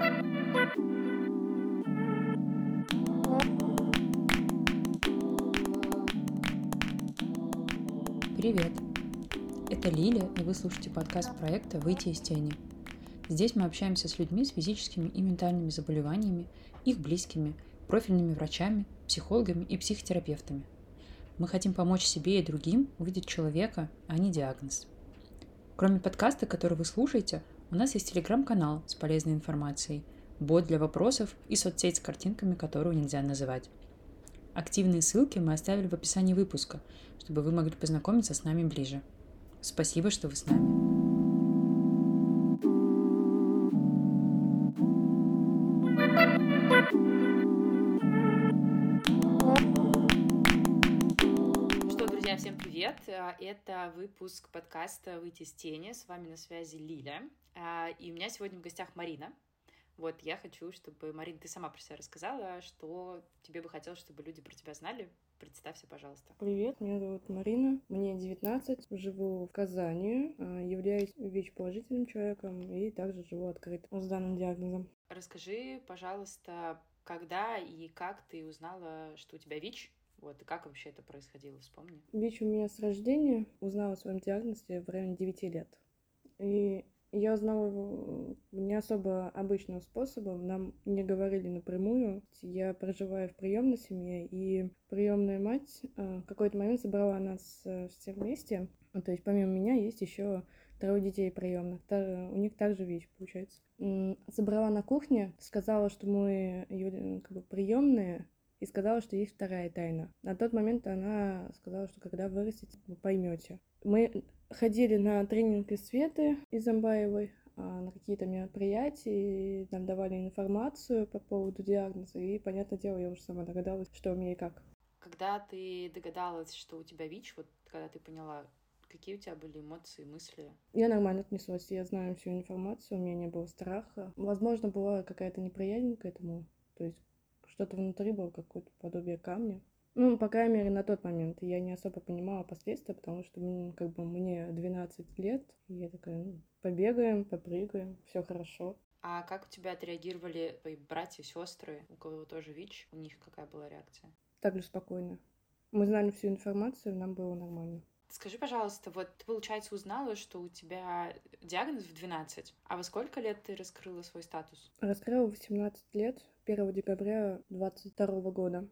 Привет! Это Лиля, и вы слушаете подкаст проекта «Выйти из тени». Здесь мы общаемся с людьми с физическими и ментальными заболеваниями, их близкими, профильными врачами, психологами и психотерапевтами. Мы хотим помочь себе и другим увидеть человека, а не диагноз. Кроме подкаста, который вы слушаете, у нас есть телеграм-канал с полезной информацией, бот для вопросов и соцсеть с картинками, которую нельзя называть. Активные ссылки мы оставили в описании выпуска, чтобы вы могли познакомиться с нами ближе. Спасибо, что вы с нами. Это выпуск подкаста «Выйти из тени». С вами на связи Лиля. А, И у меня сегодня в гостях Марина. Вот я хочу, чтобы, Марин, ты сама про себя рассказала, что тебе бы хотелось, чтобы люди про тебя знали. Представься, пожалуйста. Привет, меня зовут Марина, мне 19, живу в Казани, а, являюсь ВИЧ-положительным человеком и также живу открыто с данным диагнозом. Расскажи, пожалуйста, когда и как ты узнала, что у тебя ВИЧ? Вот, и как вообще это происходило, вспомни. ВИЧ у меня с рождения, узнала о своем диагнозе в районе 9 лет. И я узнала его не особо обычным способом, нам не говорили напрямую. Я проживаю в приемной семье, и приемная мать а, в какой-то момент собрала нас э, все вместе. Ну, То есть помимо меня есть еще трое детей приемных. У них также ВИЧ, получается. М, Собрала на кухне, сказала, что мы ее, как бы приемные, и сказала, что есть вторая тайна. На тот момент она сказала, что когда вырастете, вы поймете. Мы ходили на тренинги Светы из Амбаевой, а, на какие-то мероприятия, и нам давали информацию по поводу диагноза, и, понятное дело, я уже сама догадалась, что у меня и как. Когда ты догадалась, что у тебя ВИЧ, вот когда ты поняла, какие у тебя были эмоции, мысли? Я нормально отнеслась, я знаю всю информацию, у меня не было страха. Возможно, была какая-то неприязнь к этому, то есть что-то внутри было, какое-то подобие камня. Ну, по крайней мере, на тот момент я не особо понимала последствия, потому что, м, как бы, мне 12 лет, и я такая, ну, побегаем, попрыгаем, все хорошо. А как у тебя отреагировали твои братья, сестры, у кого тоже ВИЧ? У них какая была реакция? Также спокойно. Мы знали всю информацию, нам было нормально. Скажи, пожалуйста, вот ты, получается, узнала, что у тебя диагноз в 12, а во сколько лет ты раскрыла свой статус? Раскрыла в 18 лет, 1 декабря 22 года.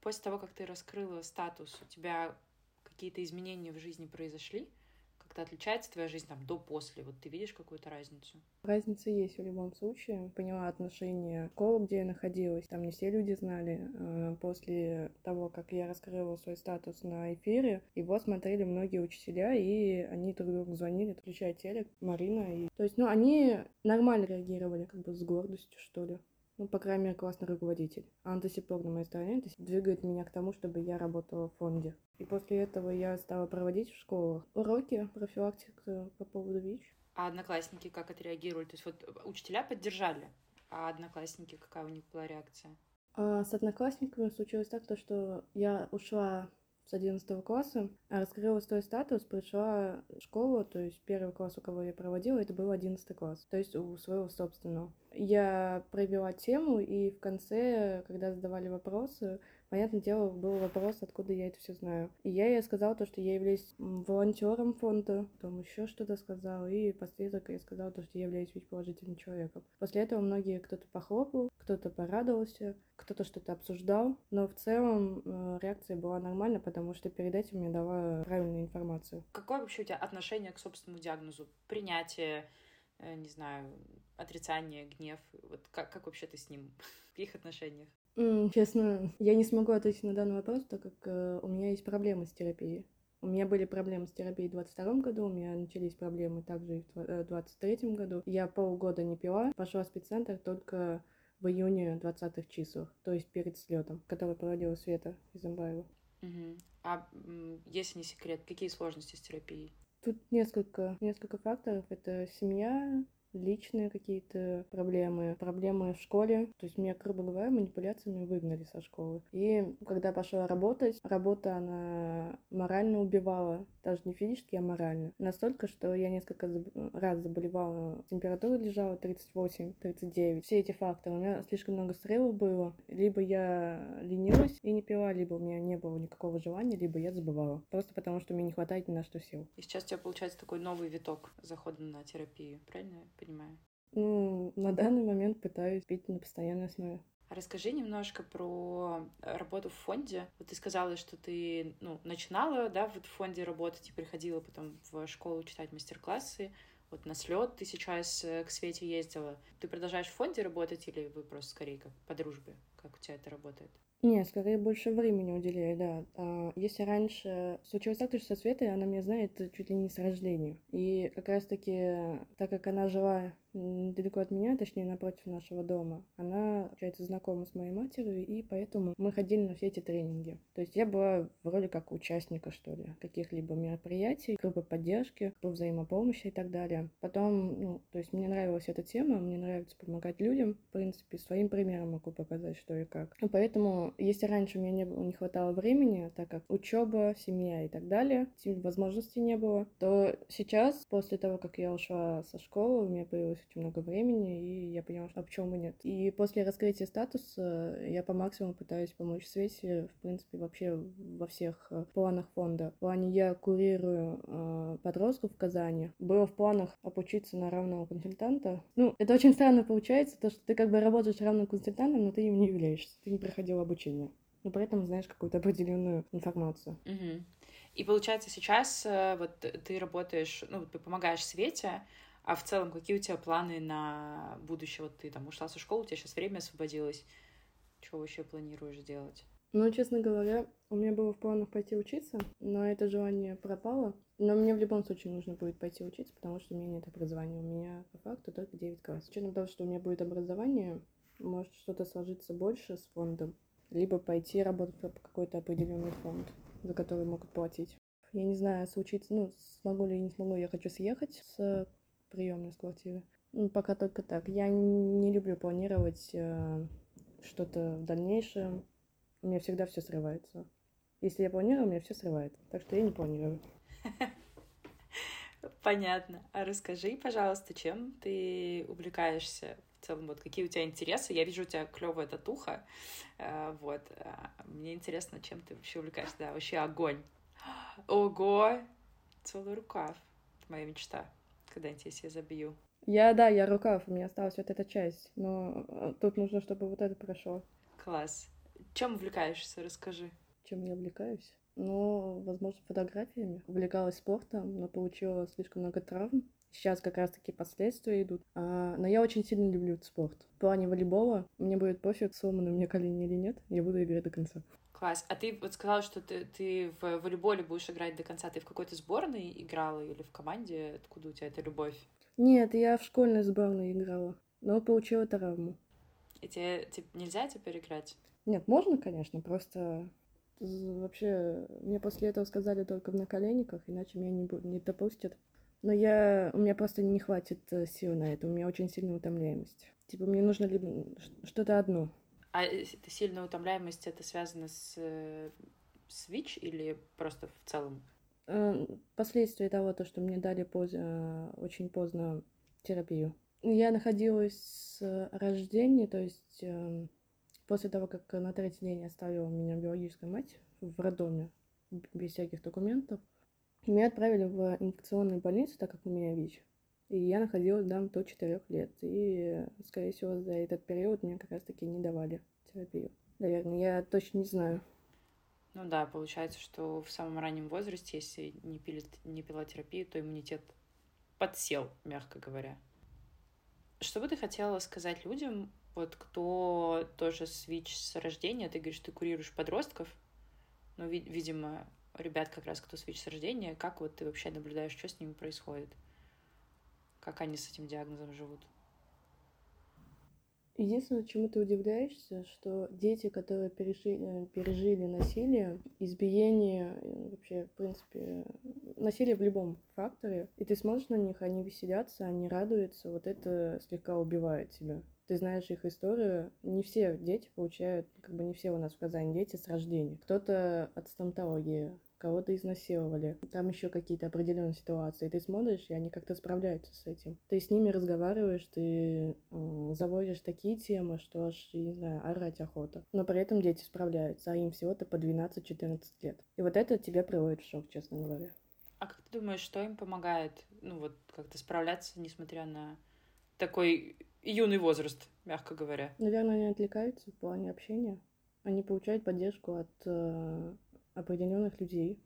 После того, как ты раскрыла статус, у тебя какие-то изменения в жизни произошли? Как-то отличается твоя жизнь там до-после? Вот ты видишь какую-то разницу? Разница есть в любом случае. Поняла отношения школы, где я находилась. Там не все люди знали. А После того, как я раскрыла свой статус на эфире, его смотрели многие учителя, и они друг другу звонили, включая телек, Марина. И... То есть, ну, они нормально реагировали, как бы с гордостью, что ли. Ну, по крайней мере, классный руководитель. А он до сих пор на моей стороне, то есть двигает меня к тому, чтобы я работала в фонде. И после этого я стала проводить в школах уроки профилактики по поводу ВИЧ. А одноклассники как отреагировали? То есть вот учителя поддержали, а одноклассники, какая у них была реакция? А с одноклассниками случилось так, то, что я ушла с 11 класса, а раскрыла свой статус, пришла в школу, то есть первый класс, у кого я проводила, это был 11 класс, то есть у своего собственного. Я провела тему, и в конце, когда задавали вопросы, понятное дело, был вопрос, откуда я это все знаю. И я ей сказала то, что я являюсь волонтером фонда, потом еще что-то сказала, и последок я сказала то, что я являюсь ВИЧ-положительным человеком. После этого многие, кто-то похлопал, кто-то порадовался, кто-то что-то обсуждал, но в целом э, реакция была нормальная, потому что перед этим я дала правильную информацию. Какое вообще у тебя отношение к собственному диагнозу? Принятие, не знаю, отрицание, гнев? Вот как, как вообще ты с ним? В каких отношениях? Честно, я не смогу ответить на данный вопрос, так как э, у меня есть проблемы с терапией. У меня были проблемы с терапией в 22 году, у меня начались проблемы также и в два- э, 23 году. Я полгода не пила, пошла в спеццентр только в июне 20-х числах, то есть перед слетом, который проводила Света Изамбаева. Мгм. А если не секрет, какие сложности с терапией? Тут несколько, несколько факторов. Это семья, личные какие-то проблемы, проблемы в школе. То есть меня, грубо говоря, манипуляциями выгнали со школы. И когда пошла работать, работа, она морально убивала, даже не физически, а морально. Настолько, что я несколько раз заболевала, температура лежала 38-39. Все эти факторы. У меня слишком много стрелов было. Либо я ленилась и не пила, либо у меня не было никакого желания, либо я забывала. Просто потому, что мне не хватает ни на что сил. И сейчас у тебя получается такой новый виток захода на терапию, правильно понимаю? Ну, на данный момент пытаюсь пить на постоянной основе. А расскажи немножко про работу в фонде. Вот ты сказала, что ты ну, начинала да, вот в фонде работать и приходила потом в школу читать мастер-классы. Вот на слет ты сейчас э, к Свете ездила. Ты продолжаешь в фонде работать или вы просто скорее как по дружбе? Как у тебя это работает? Не, скорее больше времени уделяю, да. А, если раньше случилось так, что со Светой она меня знает чуть ли не с рождения. И как раз-таки, так как она жила недалеко от меня, точнее напротив нашего дома, она, получается, знакома с моей матерью, и поэтому мы ходили на все эти тренинги. То есть я была вроде как участника, что ли, каких-либо мероприятий, группы поддержки, группы взаимопомощи и так далее. Потом, ну, то есть мне нравилась эта тема, мне нравится помогать людям, в принципе, своим примером могу показать, что и как. И поэтому, если раньше меня не, было, не хватало времени, так как учеба, семья и так далее, возможностей не было, то сейчас, после того, как я ушла со школы, у меня появилось очень много времени, и я поняла, что а почему нет. И после раскрытия статуса я по максимуму пытаюсь помочь Свете, в принципе, вообще во всех э, планах фонда. В плане я курирую э, подростков в Казани. Было в планах обучиться на равного консультанта. Ну, это очень странно получается, то, что ты как бы работаешь равным консультантом, но ты им не являешься, ты не проходил обучение. Но при этом знаешь какую-то определенную информацию. Угу. И получается сейчас э, вот ты работаешь, ну, ты помогаешь Свете, а в целом, какие у тебя планы на будущее? Вот ты там ушла со школы, у тебя сейчас время освободилось. Что вообще планируешь делать? Ну, честно говоря, у меня было в планах пойти учиться, но это желание пропало. Но мне в любом случае нужно будет пойти учиться, потому что у меня нет образования. У меня по факту только 9 классов. С учетом того, что у меня будет образование, может что-то сложиться больше с фондом, либо пойти работать по какой-то определенный фонд, за который могут платить. Я не знаю, случится, ну, смогу ли не смогу, я хочу съехать с приемной с квартиры. Ну, пока только так. Я не люблю планировать э, что-то в дальнейшем. У меня всегда все срывается. Если я планирую, у меня все срывается. Так что я не планирую. Понятно. А расскажи, пожалуйста, чем ты увлекаешься в целом? Вот какие у тебя интересы? Я вижу у тебя клевая татуха. Э, вот. А, мне интересно, чем ты вообще увлекаешься. Да, вообще огонь. Ого! Целый рукав. Это моя мечта когда-нибудь я себе забью. Я, да, я рукав, у меня осталась вот эта часть, но э, тут нужно, чтобы вот это прошло. Класс. Чем увлекаешься, расскажи. Чем я увлекаюсь? Ну, возможно, фотографиями. Увлекалась спортом, но получила слишком много травм. Сейчас как раз-таки последствия идут. А, но я очень сильно люблю спорт. В плане волейбола мне будет пофиг, сломаны у меня колени или нет. Я буду играть до конца. Класс. А ты вот сказала, что ты, ты в волейболе будешь играть до конца. Ты в какой-то сборной играла или в команде? Откуда у тебя эта любовь? Нет, я в школьной сборной играла, но получила травму. И тебе типа, нельзя теперь играть? Нет, можно, конечно, просто вообще мне после этого сказали только в наколенниках, иначе меня не, не допустят. Но я, у меня просто не хватит э, сил на это, у меня очень сильная утомляемость. Типа мне нужно либо что-то одно. А это сильная утомляемость, это связано с э, СВИЧ или просто в целом? Э, последствия того, то, что мне дали поздно, очень поздно терапию. Я находилась с рождения, то есть после того, как на третий день оставила меня биологическая мать в роддоме, без всяких документов, меня отправили в инфекционную больницу, так как у меня ВИЧ. И я находилась там до 4 лет. И, скорее всего, за этот период мне как раз-таки не давали терапию. Наверное, я точно не знаю. Ну да, получается, что в самом раннем возрасте, если не, пили, не пила терапию, то иммунитет подсел, мягко говоря. Что бы ты хотела сказать людям, вот кто тоже с ВИЧ с рождения, ты говоришь, ты курируешь подростков, но, видимо, ребят как раз, кто с ВИЧ с рождения, как вот ты вообще наблюдаешь, что с ними происходит? Как они с этим диагнозом живут? Единственное, чему ты удивляешься, что дети, которые пережили, пережили насилие, избиение, вообще, в принципе, насилие в любом факторе, и ты смотришь на них, они веселятся, они радуются, вот это слегка убивает тебя. Ты знаешь их историю. Не все дети получают, как бы не все у нас в Казани дети с рождения. Кто-то от стоматологии, кого-то изнасиловали, там еще какие-то определенные ситуации. Ты смотришь, и они как-то справляются с этим. Ты с ними разговариваешь, ты э, заводишь такие темы, что аж, не знаю, орать охота. Но при этом дети справляются, а им всего-то по 12-14 лет. И вот это тебя приводит в шок, честно говоря. А как ты думаешь, что им помогает, ну вот, как-то справляться, несмотря на такой юный возраст, мягко говоря? Наверное, они отвлекаются в плане общения. Они получают поддержку от э, определенных людей.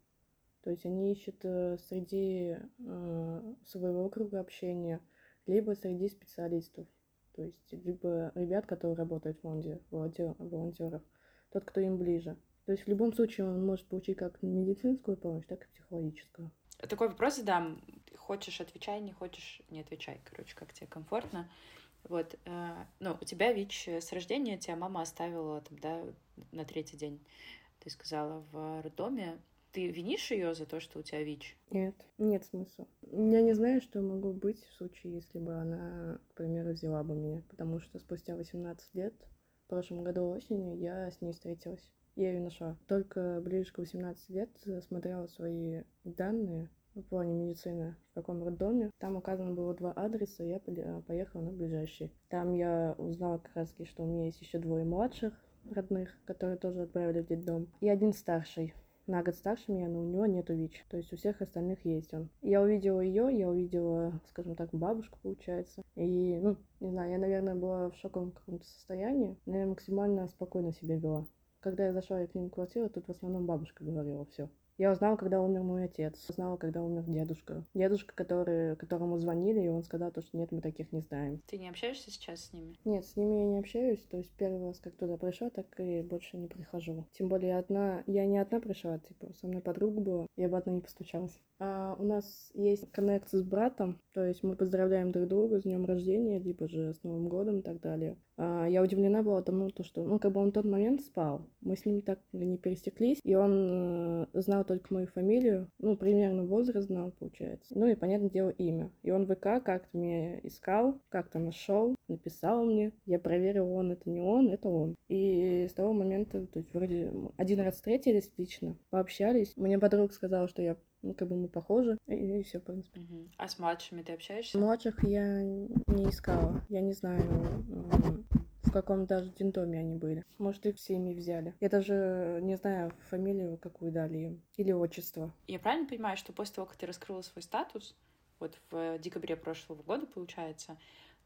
То есть они ищут э, среди э, своего круга общения, либо среди специалистов. То есть либо ребят, которые работают в фонде, волонтер, волонтеров, тот, кто им ближе. То есть в любом случае он может получить как медицинскую помощь, так и психологическую. Такой вопрос задам. Хочешь, отвечай, не хочешь, не отвечай. Короче, как тебе комфортно. Вот, э, ну, у тебя ВИЧ с рождения, тебя мама оставила там, да, на третий день ты сказала, в роддоме. Ты винишь ее за то, что у тебя ВИЧ? Нет, нет смысла. Я не знаю, что могло быть в случае, если бы она, к примеру, взяла бы меня, потому что спустя 18 лет, в прошлом году осенью, я с ней встретилась. Я ее нашла. Только ближе к 18 лет смотрела свои данные в плане медицины, в каком роддоме. Там указано было два адреса, я поехала на ближайший. Там я узнала как раз что у меня есть еще двое младших, родных, которые тоже отправили в детдом, и один старший на год старше меня, но у него нету ВИЧ. То есть у всех остальных есть он. Я увидела ее, я увидела, скажем так, бабушку, получается. И, ну, не знаю, я, наверное, была в шоковом каком-то состоянии, но я максимально спокойно себя вела. Когда я зашла в квартиру, тут в основном бабушка говорила все. Я узнала, когда умер мой отец. Узнала, когда умер дедушка. Дедушка, который, которому звонили, и он сказал, то, что нет, мы таких не знаем. Ты не общаешься сейчас с ними? Нет, с ними я не общаюсь. То есть первый раз, как туда пришла, так и больше не прихожу. Тем более одна... Я не одна пришла, типа, со мной подруга была. Я бы одна не постучалась. А у нас есть коннект с братом, то есть мы поздравляем друг друга с днем рождения, либо же с Новым годом и так далее. А я удивлена была тому, то, что, ну, как бы он в тот момент спал, мы с ним так не пересеклись, и он э, знал только мою фамилию, ну, примерно возраст знал, получается. Ну и, понятное дело, имя. И он в ВК как-то меня искал, как-то нашел, написал мне, я проверил, он это не он, это он. И с того момента, то есть вроде один раз встретились лично, пообщались. Мне подруга сказала, что я ну, как бы мы похожи, и, и все, в принципе. Угу. А с младшими ты общаешься? Младших я не искала. Я не знаю, в каком даже детдоме они были. Может, их всеми взяли. Я даже не знаю фамилию, какую дали им. Или отчество. Я правильно понимаю, что после того, как ты раскрыла свой статус, вот в декабре прошлого года, получается,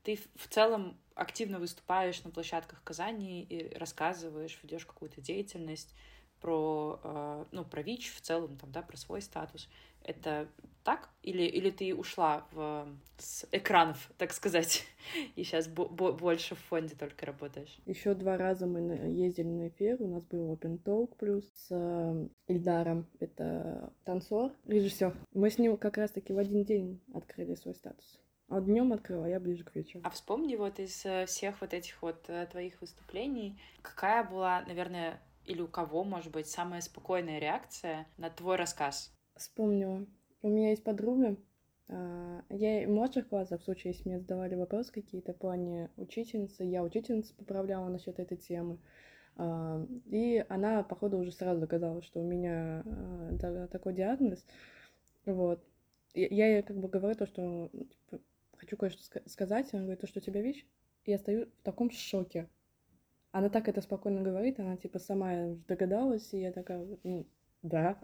ты в целом активно выступаешь на площадках Казани и рассказываешь, ведешь какую-то деятельность, про, э, ну, про ВИЧ в целом, там, да, про свой статус. Это так? Или, или ты ушла в, с экранов, так сказать, и сейчас больше в фонде только работаешь? Еще два раза мы ездили на эфир, у нас был Open Talk плюс с э, Ильдаром, это танцор, режиссер. Мы с ним как раз-таки в один день открыли свой статус. А днем открыла, я ближе к вечеру. А вспомни вот из э, всех вот этих вот твоих выступлений, какая была, наверное, или у кого, может быть, самая спокойная реакция на твой рассказ? Вспомнила. У меня есть подруга, а, я в младших классах, в случае, если мне задавали вопросы какие-то в плане учительницы, я учительница поправляла насчет этой темы. А, и она, походу, уже сразу доказала, что у меня а, такой диагноз. Вот. Я ей как бы говорю то, что типа, хочу кое-что сказать. Она говорит, то, что у тебя ВИЧ. И я стою в таком шоке. Она так это спокойно говорит, она типа сама догадалась, и я такая, ну, да.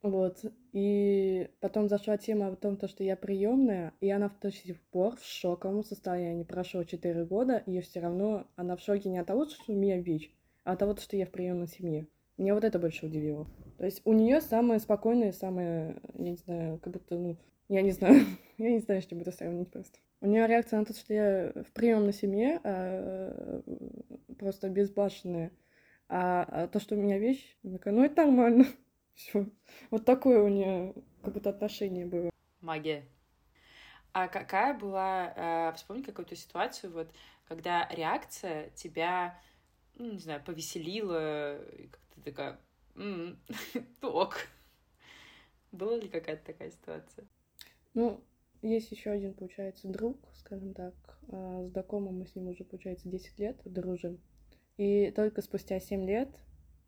Вот. И потом зашла тема о том, то, что я приемная, и она до сих пор в шоковом состоянии. Прошло 4 года, и все равно она в шоке не от того, что у меня ВИЧ, а от того, что я в приемной семье. Меня вот это больше удивило. То есть у нее самое спокойное, самое, я не знаю, как будто, ну, я не знаю, я не знаю, что это сравнить просто. У нее реакция на то, что я в приемной семье, а, просто безбашенная. А, а то, что у меня вещь, она такая, ну это нормально. Все. Вот такое у нее как будто отношение было. Магия. А какая была, э, вспомни какую-то ситуацию, вот, когда реакция тебя, ну, не знаю, повеселила, и как ты такая, м-м, ок. Была ли какая-то такая ситуация? Ну, есть еще один, получается, друг, скажем так, а, знакомый, мы с ним уже, получается, 10 лет дружим. И только спустя 7 лет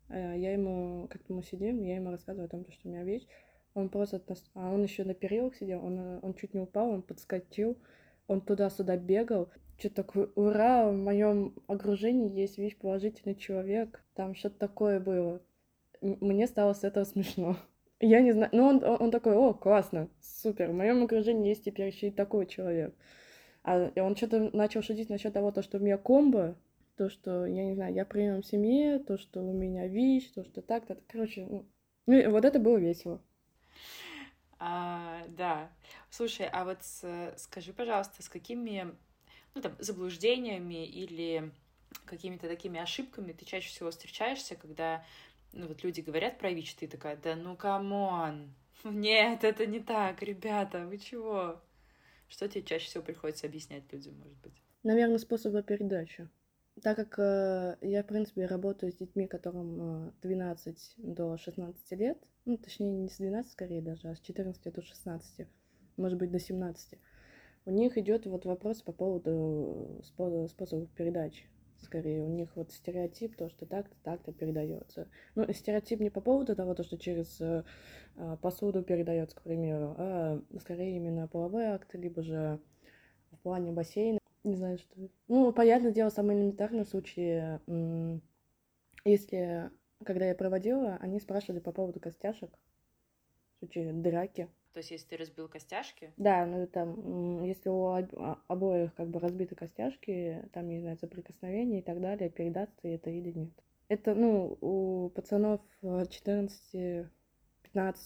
а, я ему, как-то мы сидим, я ему рассказываю о том, что у меня вещь. Он просто, а он еще на перилах сидел, он, он чуть не упал, он подскочил, он туда-сюда бегал. Что-то такое, ура, в моем окружении есть вещь положительный человек. Там что-то такое было. Мне стало с этого смешно. Я не знаю, ну он, он такой, о, классно, супер, в моем окружении есть теперь еще и такой человек. А и он что-то начал шутить насчет того, то, что у меня комбо, то, что, я не знаю, я прием в семье, то, что у меня ВИЧ, то, что так-то. Короче, ну, ну вот это было весело. А, да. Слушай, а вот с, скажи, пожалуйста, с какими ну, там, заблуждениями или какими-то такими ошибками ты чаще всего встречаешься, когда ну, вот люди говорят про ВИЧ, ты такая, да ну come on, нет, это не так, ребята, вы чего? Что тебе чаще всего приходится объяснять людям, может быть? Наверное, способы передачи. Так как э, я, в принципе, работаю с детьми, которым э, 12 до 16 лет, ну, точнее, не с 12 скорее даже, а с 14 до 16, может быть, до 17, у них идет вот вопрос по поводу э, способов передачи. Скорее, у них вот стереотип, то, что так-то, так-то передается. Ну, стереотип не по поводу того, то, что через э, э посуду передается, к примеру, а скорее именно половые акты, либо же в плане бассейна не знаю, что Ну, понятное дело, самое элементарное случае, если, когда я проводила, они спрашивали по поводу костяшек, в случае драки. То есть, если ты разбил костяшки? Да, ну там, если у а, обоих как бы разбиты костяшки, там, не знаю, соприкосновение и так далее, передастся это или нет. Это, ну, у пацанов 14-15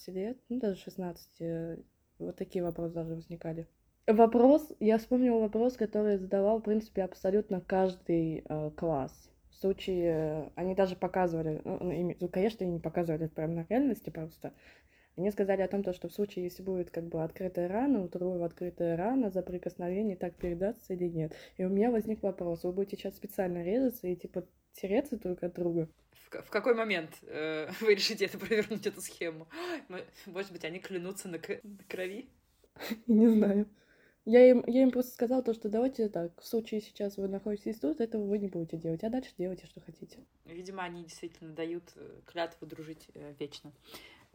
лет, ну, даже 16, вот такие вопросы даже возникали. Вопрос, я вспомнила вопрос, который задавал, в принципе, абсолютно каждый э, класс. В случае, э, они даже показывали, ну, ну, ну, конечно, они не показывали это прямо на реальности просто. Они сказали о том, то, что в случае, если будет как бы открытая рана, у другого открытая рана за прикосновение, так передаться или нет. И у меня возник вопрос, вы будете сейчас специально резаться и типа тереться друг от друга? В, в какой момент э, вы решите это провернуть, эту схему? Может быть, они клянутся на, на крови? Не знаю. Я им, я им просто сказала то, что давайте так, в случае сейчас вы находитесь тут, этого вы не будете делать, а дальше делайте, что хотите. Видимо, они действительно дают э, клятву дружить э, вечно.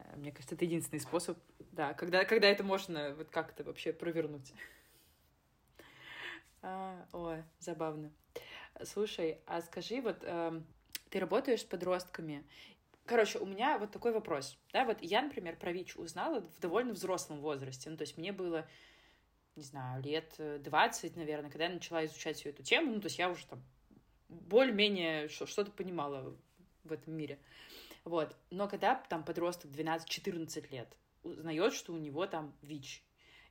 Э, мне кажется, это единственный способ, да, когда, когда это можно вот как-то вообще провернуть. А, ой, забавно. Слушай, а скажи, вот э, ты работаешь с подростками, Короче, у меня вот такой вопрос. Да, вот я, например, про ВИЧ узнала в довольно взрослом возрасте. Ну, то есть мне было не знаю, лет 20, э, наверное, когда я начала изучать всю эту тему, ну, то есть я уже там более-менее что-то понимала в этом мире. Вот. Но когда там подросток 12-14 лет узнает, что у него там ВИЧ,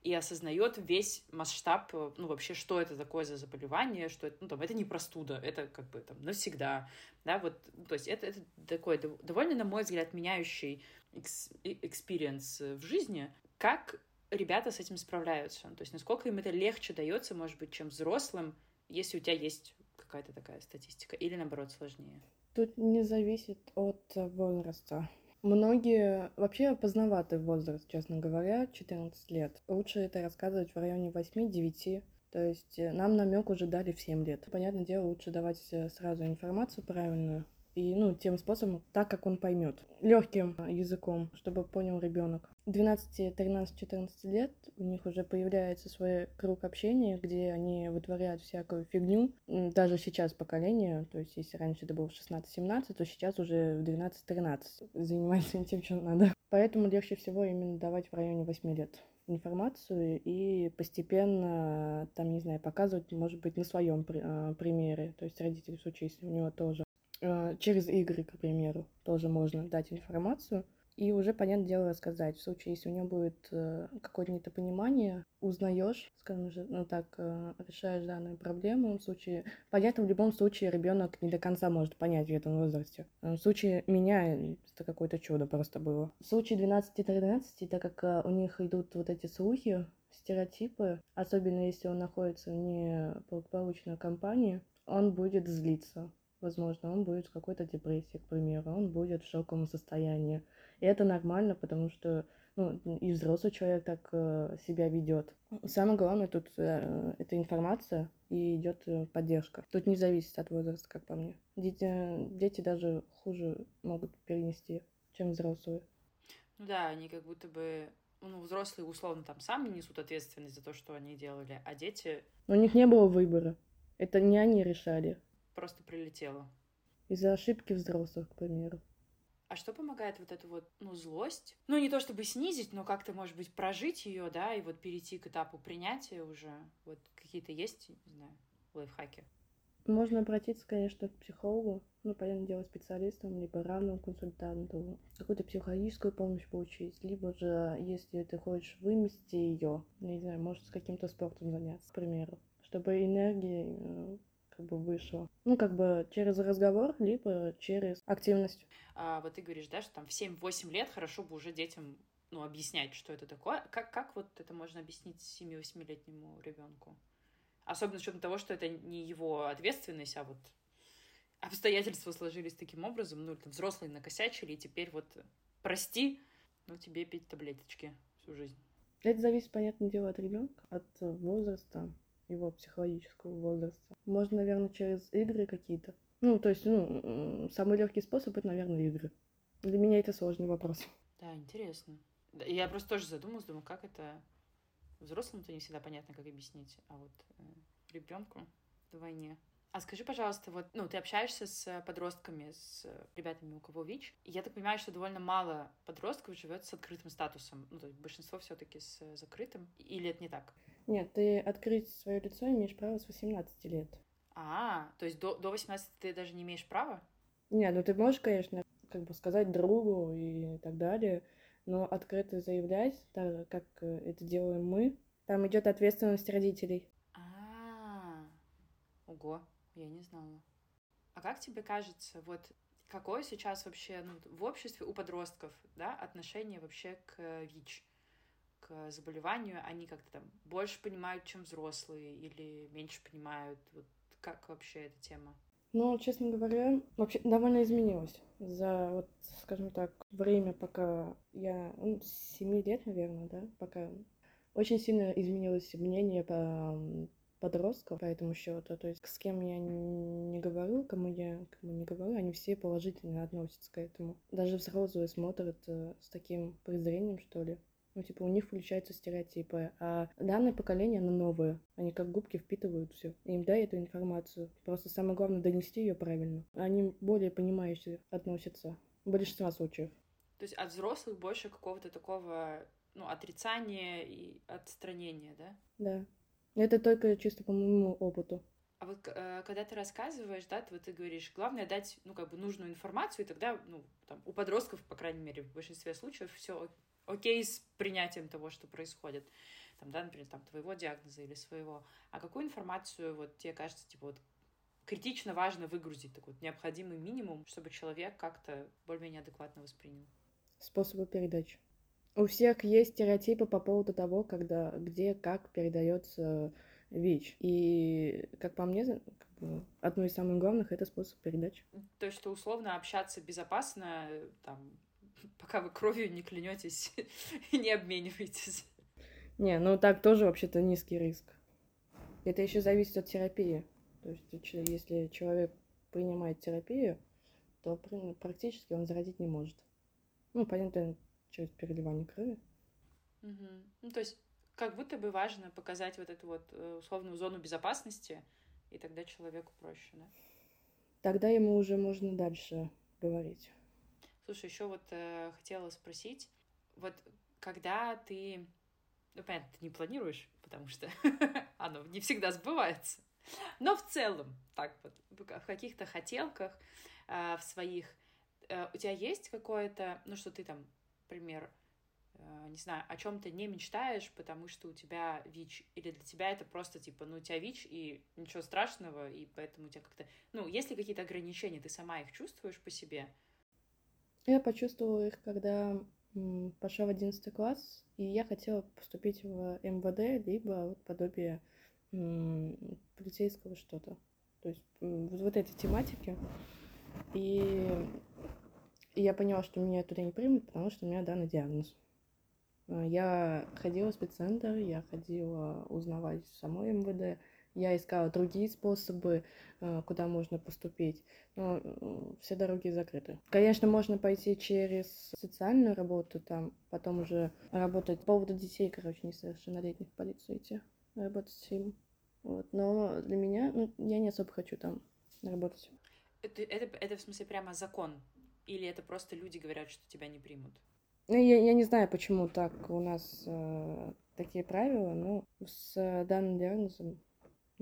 и осознает весь масштаб, э, ну, вообще, что это такое за заболевание, что это, ну, там, это не простуда, это как бы там навсегда, да, вот, ну, то есть это, это такой довольно, на мой взгляд, меняющий experience в жизни, как ребята с этим справляются? То есть насколько им это легче дается, может быть, чем взрослым, если у тебя есть какая-то такая статистика, или наоборот сложнее? Тут не зависит от возраста. Многие вообще поздноватый возраст, честно говоря, 14 лет. Лучше это рассказывать в районе 8-9. То есть э, нам намек уже дали в 7 лет. Понятное дело, лучше давать э, сразу информацию правильную, и ну, тем способом, так как он поймет. Легким языком, чтобы понял ребенок. 12, 13, 14 лет у них уже появляется свой круг общения, где они вытворяют всякую фигню. Даже сейчас поколение, то есть если раньше это было 16-17, то сейчас уже в 12-13 занимается тем, чем надо. Поэтому легче всего именно давать в районе 8 лет информацию и постепенно, там, не знаю, показывать, может быть, на своем а, примере. То есть родитель, в случае, если у него тоже через игры, к примеру, тоже можно дать информацию, И уже, понятное дело, рассказать. В случае, если у него будет э, какое-то недопонимание, узнаешь, скажем же, ну так, э, решаешь данную проблему. В случае, понятно, в любом случае ребенок не до конца может понять в этом возрасте. В случае меня это какое-то чудо просто было. В случае 12-13, так как э, у них идут вот эти слухи, стереотипы, особенно если он находится в неблагополучной компании, он будет злиться. Возможно, он будет в какой-то депрессии, к примеру, он будет в шоковом состоянии. И это нормально, потому что ну, и взрослый человек так э, себя ведет. Самое главное тут э, это информация и идет э, поддержка. Тут не зависит от возраста, как по мне. Дети, дети даже хуже могут перенести, чем взрослые. Ну да, они как будто бы ну, взрослые условно там сами несут ответственность за то, что они делали, а дети... У них не было выбора. Это не они решали. Просто прилетело. Из-за ошибки взрослых, к примеру. А что помогает вот эту вот, ну, злость? Ну, не то чтобы снизить, но как-то, может быть, прожить ее, да, и вот перейти к этапу принятия уже. Вот какие-то есть, не знаю, лайфхаки? Можно обратиться, конечно, к психологу, ну, понятное дело, специалистам, либо равному консультанту, какую-то психологическую помощь получить, либо же, если ты хочешь вымести ее, не знаю, может, с каким-то спортом заняться, к примеру, чтобы энергия э, как бы вышла. Ну, как бы через разговор, либо через активность. А, вот ты говоришь, да, что там в 7-8 лет хорошо бы уже детям ну, объяснять, что это такое. Как, как вот это можно объяснить 7-8-летнему ребенку? Особенно с учетом того, что это не его ответственность, а вот обстоятельства сложились таким образом, ну, это взрослые накосячили, и теперь вот прости, ну, тебе пить таблеточки всю жизнь. Это зависит, понятное дело, от ребенка, от возраста, его психологического возраста. Можно, наверное, через игры какие-то. Ну, то есть, ну, самый легкий способ это, наверное, игры. Для меня это сложный вопрос. Да, интересно. Я просто тоже задумалась, думаю, как это взрослому-то не всегда понятно, как объяснить, а вот э, ребенку вдвойне. А скажи, пожалуйста, вот, ну, ты общаешься с подростками, с ребятами, у кого ВИЧ. Я так понимаю, что довольно мало подростков живет с открытым статусом. Ну, то есть большинство все-таки с закрытым. Или это не так? Нет, ты открыть свое лицо имеешь право с 18 лет. А, то есть до, до 18 ты даже не имеешь права? Нет, ну ты можешь, конечно, как бы сказать другу и так далее, но открыто заявлять, так как э, это делаем мы, там идет ответственность родителей. А, ого, я не знала. А как тебе кажется, вот какое сейчас вообще ну, в обществе у подростков да, отношение вообще к ВИЧ? К заболеванию, они как-то там больше понимают, чем взрослые, или меньше понимают? Вот как вообще эта тема? Ну, честно говоря, вообще довольно изменилось за, вот, скажем так, время, пока я, ну, 7 лет, наверное, да, пока очень сильно изменилось мнение по подростков по этому счету. То есть с кем я не говорю, кому я кому не говорю, они все положительно относятся к этому. Даже взрослые смотрят э, с таким презрением, что ли. Ну, типа, у них включаются стереотипы. А данное поколение, оно новое. Они как губки впитывают все. Им дай эту информацию. Просто самое главное донести ее правильно. Они более понимающие относятся в большинстве случаев. То есть от взрослых больше какого-то такого, ну, отрицания и отстранения, да? Да. Это только чисто по моему опыту. А вот э, когда ты рассказываешь, да, ты, вот ты говоришь, главное дать, ну, как бы нужную информацию, и тогда, ну, там, у подростков, по крайней мере, в большинстве случаев все окей с принятием того, что происходит, там, да, например, там, твоего диагноза или своего, а какую информацию вот тебе кажется, типа, вот критично важно выгрузить, такой вот необходимый минимум, чтобы человек как-то более-менее адекватно воспринял? Способы передачи. У всех есть стереотипы по поводу того, когда, где, как передается ВИЧ. И, как по мне, как бы, одно из самых главных — это способ передачи. То что условно общаться безопасно, там, пока вы кровью не клянетесь и не обмениваетесь. Не, ну так тоже вообще-то низкий риск. Это еще зависит от терапии. То есть, если человек принимает терапию, то практически он заразить не может. Ну, понятно, через переливание крови. Угу. Ну, то есть, как будто бы важно показать вот эту вот э, условную зону безопасности, и тогда человеку проще, да? Тогда ему уже можно дальше говорить. Слушай, еще вот э, хотела спросить, вот когда ты, ну понятно, ты не планируешь, потому что оно не всегда сбывается, но в целом, так вот, в каких-то хотелках, э, в своих, э, у тебя есть какое-то, ну что ты там например, э, не знаю, о чем ты не мечтаешь, потому что у тебя ВИЧ, или для тебя это просто типа, ну, у тебя ВИЧ, и ничего страшного, и поэтому у тебя как-то... Ну, есть ли какие-то ограничения, ты сама их чувствуешь по себе? Я почувствовала их, когда пошла в 11 класс, и я хотела поступить в МВД, либо вот подобие полицейского что-то. То есть вот эти тематики. И я поняла, что меня туда не примут, потому что у меня данный диагноз. А, я ходила в спеццентр, я ходила узнавать самой МВД, я искала другие способы, а, куда можно поступить, но все дороги закрыты. Конечно, можно пойти через социальную работу, там, потом уже работать по поводу детей, короче, несовершеннолетних в полицию идти, работать с ним. Вот. Но для меня, ну, я не особо хочу там работать. Это, это, это в смысле прямо закон? Или это просто люди говорят, что тебя не примут? Ну, я, я не знаю, почему так у нас э, такие правила, но с э, данным диагнозом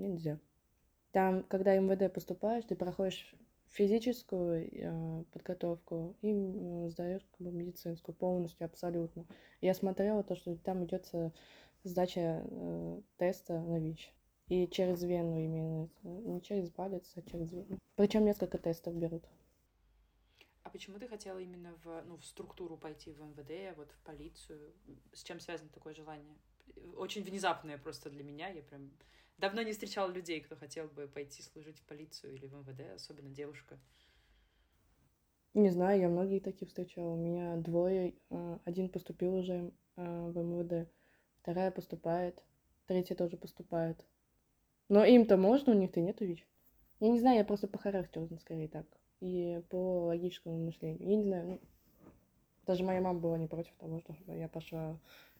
нельзя. Там, когда МВД поступаешь, ты проходишь физическую э, подготовку и э, сдаешь как бы медицинскую полностью, абсолютно. Я смотрела то, что там идет сдача э, теста на ВИЧ. И через вену именно, не через палец, а через вену. Причем несколько тестов берут. А почему ты хотела именно в, ну, в структуру пойти в МВД, вот в полицию? С чем связано такое желание? Очень внезапное просто для меня. Я прям давно не встречала людей, кто хотел бы пойти служить в полицию или в МВД, особенно девушка. Не знаю, я многие такие встречала. У меня двое. А, один поступил уже а, в МВД, вторая поступает, третья тоже поступает. Но им-то можно, у них-то нету ВИЧ. Я не знаю, я просто по характеру, скорее так. И по логическому мышлению. Я не знаю, ну, даже моя мама была не против того, что я пошла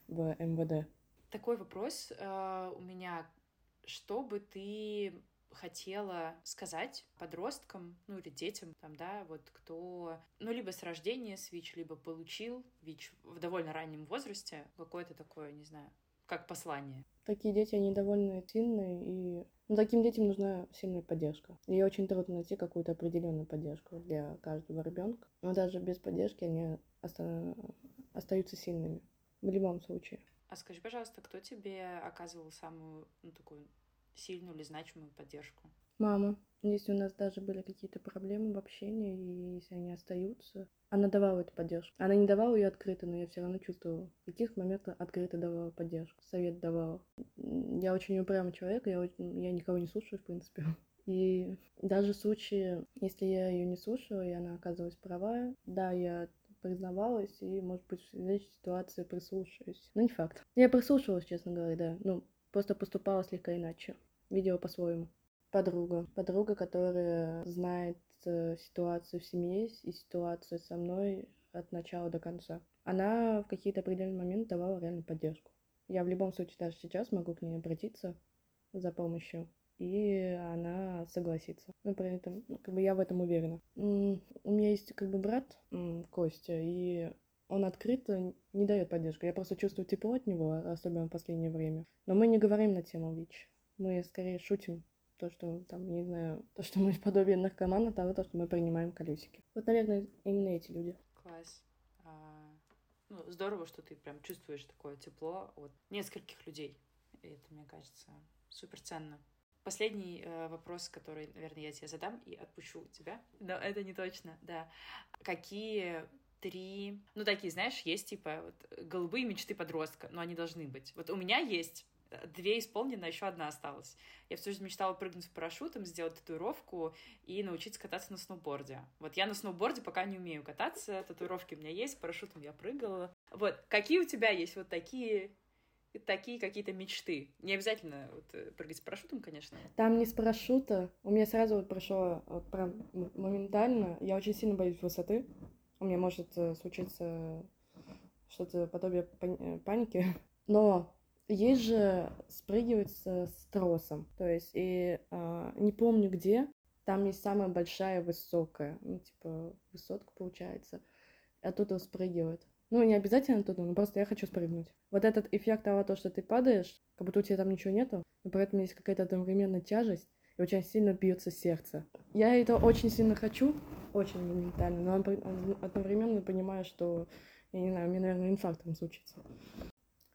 в МВД. Такой вопрос э, у меня. Что бы ты хотела сказать подросткам, ну или детям, там, да, вот кто, ну, либо с рождения с ВИЧ, либо получил ВИЧ в довольно раннем возрасте, какое-то такое, не знаю, как послание? Такие дети, они довольно сильные, и ну, таким детям нужна сильная поддержка. И очень трудно найти какую-то определенную поддержку для каждого ребенка. Но даже без поддержки они оста... остаются сильными в любом случае. А скажи, пожалуйста, кто тебе оказывал самую ну, такую сильную или значимую поддержку? Мама. Если у нас даже были какие-то проблемы в общении, и если они остаются, она давала эту поддержку. Она не давала ее открыто, но я все равно чувствовала. В каких моментах открыто давала поддержку, совет давала. Я очень упрямый человек, я, я никого не слушаю, в принципе. И даже в случае, если я ее не слушала, и она оказывалась права, да, я признавалась, и, может быть, в следующей ситуации прислушаюсь. Но не факт. Я прислушивалась, честно говоря, да. Ну, просто поступала слегка иначе. Видела по-своему подруга. Подруга, которая знает э, ситуацию в семье и ситуацию со мной от начала до конца. Она в какие-то определенные моменты давала реально поддержку. Я в любом случае даже сейчас могу к ней обратиться за помощью, и она согласится. Но при этом, ну, как бы я в этом уверена. У меня есть как бы брат Костя, и он открыто не дает поддержку. Я просто чувствую тепло от него, особенно в последнее время. Но мы не говорим на тему ВИЧ. Мы скорее шутим то, что там, не знаю, то, что мы подобие наркомана, того, то, что мы принимаем колесики. Вот, наверное, именно эти люди. Класс. А, ну, здорово, что ты прям чувствуешь такое тепло от нескольких людей. И это, мне кажется, супер ценно. Последний э, вопрос, который, наверное, я тебе задам и отпущу тебя. Но это не точно, да. Какие три... Ну, такие, знаешь, есть, типа, вот, голубые мечты подростка, но они должны быть. Вот у меня есть две исполнены, а еще одна осталась. Я всю жизнь мечтала прыгнуть с парашютом, сделать татуировку и научиться кататься на сноуборде. Вот я на сноуборде пока не умею кататься, татуировки у меня есть, парашютом я прыгала. Вот, какие у тебя есть вот такие такие какие-то мечты. Не обязательно вот, э, прыгать с парашютом, конечно. Там не с парашюта. У меня сразу вот прошло вот прям моментально. Я очень сильно боюсь высоты. У меня может э, случиться что-то подобие э, паники. Но есть же спрыгивать с, тросом. То есть, и э, не помню где, там есть самая большая высокая, ну, типа, высотка получается. Оттуда спрыгивают. Ну, не обязательно оттуда, но просто я хочу спрыгнуть. Вот этот эффект того, то, что ты падаешь, как будто у тебя там ничего нету, но при этом есть какая-то одновременная тяжесть, и очень сильно бьется сердце. Я это очень сильно хочу, очень моментально, но одновременно понимаю, что Я не знаю, мне, наверное, инфарктом случится.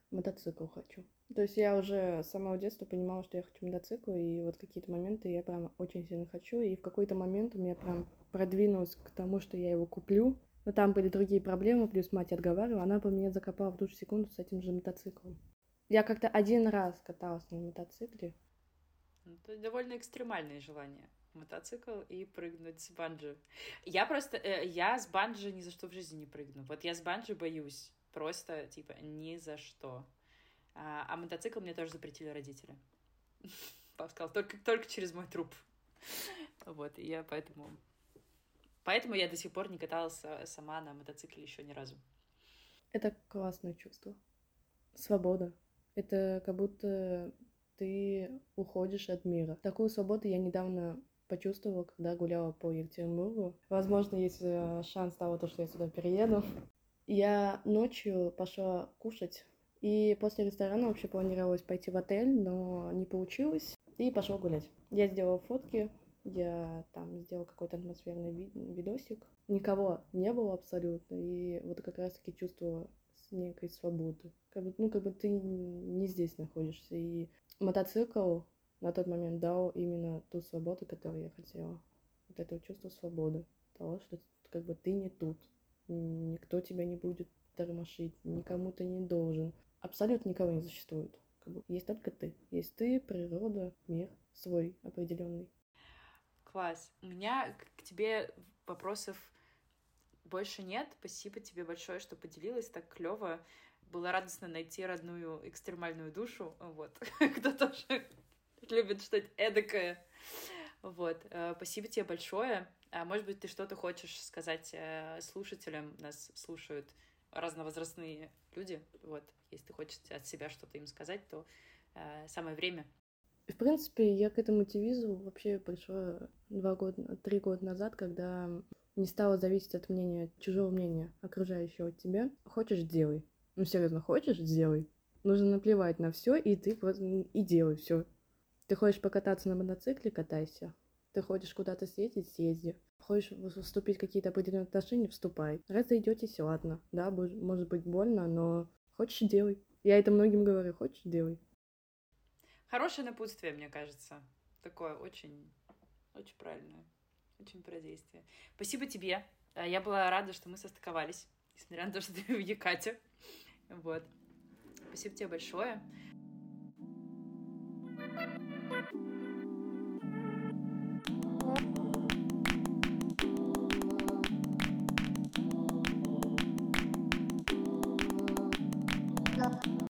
Мотоцикл хочу. То есть я уже с самого детства понимала, что я хочу мотоцикл, и вот какие-то моменты я прям очень сильно хочу, и в какой-то момент у меня прям продвинулось к тому, что я его куплю. Но там были другие проблемы, плюс мать отговаривала, она бы меня закопала в же секунду с этим же мотоциклом. Я как-то один раз каталась на мотоцикле. Ну, это довольно экстремальные желания. Мотоцикл и прыгнуть с банджи. Я просто... Э, я с банджи ни за что в жизни не прыгну. Вот я с банджи боюсь. Просто, типа, ни за что. А, а мотоцикл мне тоже запретили родители. Папа сказал, только, только через мой труп. Вот, и я поэтому... Поэтому я до сих пор не каталась а, сама на мотоцикле еще ни разу. Это классное чувство. Свобода. Это как будто ты уходишь от мира. Такую свободу я недавно почувствовала, когда гуляла по Екатеринбургу. Возможно, есть э, шанс того, что я сюда перееду. Я ночью пошла кушать, и после ресторана вообще планировалось пойти в отель, но не получилось, и пошла гулять. Я сделала фотки, я там сделала какой-то атмосферный ви- видосик. Никого не было абсолютно, и вот как раз-таки чувствовала некой свободы. Как бы, ну, как бы ты не здесь находишься. И мотоцикл на тот момент дал именно ту свободу, которую я хотела. Вот это чувство свободы. Того, что как бы ты не тут. Никто тебя не будет тормошить, никому ты не должен. Абсолютно никого не существует. Как бы есть только ты. Есть ты, природа, мир свой определенный. Класс. У меня к тебе вопросов больше нет. Спасибо тебе большое, что поделилась так клево. Было радостно найти родную экстремальную душу, вот, кто тоже любит что-то эдакое. Вот, э, спасибо тебе большое. А может быть, ты что-то хочешь сказать э, слушателям? Нас слушают разновозрастные люди. Вот, если ты хочешь от себя что-то им сказать, то э, самое время. В принципе, я к этому девизу вообще пришла два года, три года назад, когда не стала зависеть от мнения, чужого мнения окружающего тебя. Хочешь — делай. Ну, серьезно, хочешь — сделай. Нужно наплевать на все, и ты и делай все. Ты хочешь покататься на мотоцикле — катайся. Ты хочешь куда-то съездить — съезди. Хочешь вступить в какие-то определенные отношения — вступай. Разойдетесь — ладно. Да, может быть больно, но хочешь — делай. Я это многим говорю. Хочешь — делай. Хорошее напутствие, мне кажется. Такое очень, очень правильное. Очень про действие. Спасибо тебе. А, я была рада, что мы состыковались, несмотря на то, что ты в Якате. Вот. Спасибо тебе большое. thank you